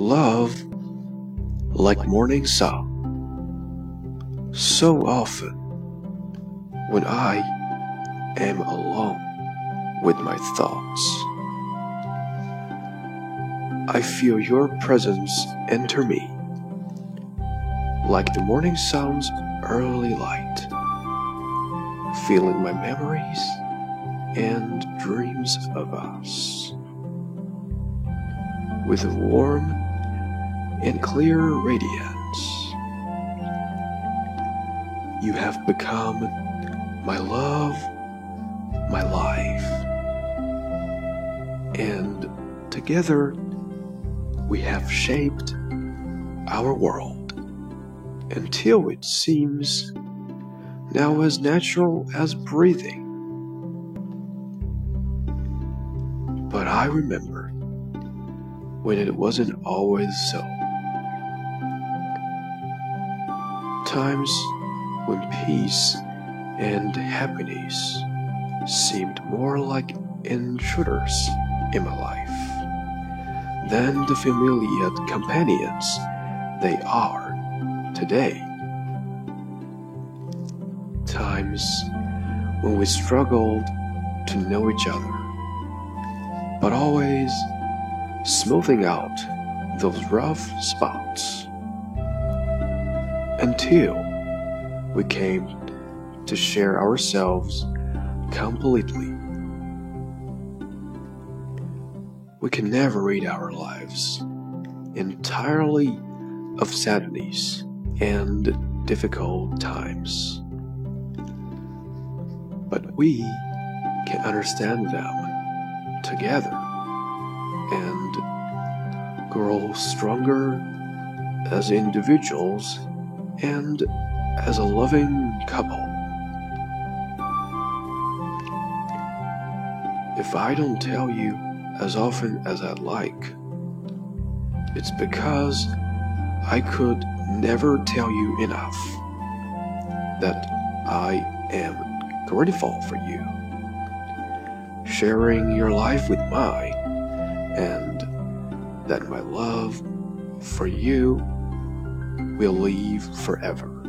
Love, like morning sun, so often when I am alone with my thoughts, I feel your presence enter me like the morning sun's early light, feeling my memories and dreams of us with a warm and clear radiance. You have become my love, my life, and together we have shaped our world until it seems now as natural as breathing. But I remember when it wasn't always so. Times when peace and happiness seemed more like intruders in my life than the familiar companions they are today. Times when we struggled to know each other, but always smoothing out those rough spots until we came to share ourselves completely. We can never read our lives entirely of sadness and difficult times, but we can understand them together and grow stronger as individuals and as a loving couple. If I don't tell you as often as I'd like, it's because I could never tell you enough that I am grateful for you, sharing your life with mine, and that my love for you will leave forever.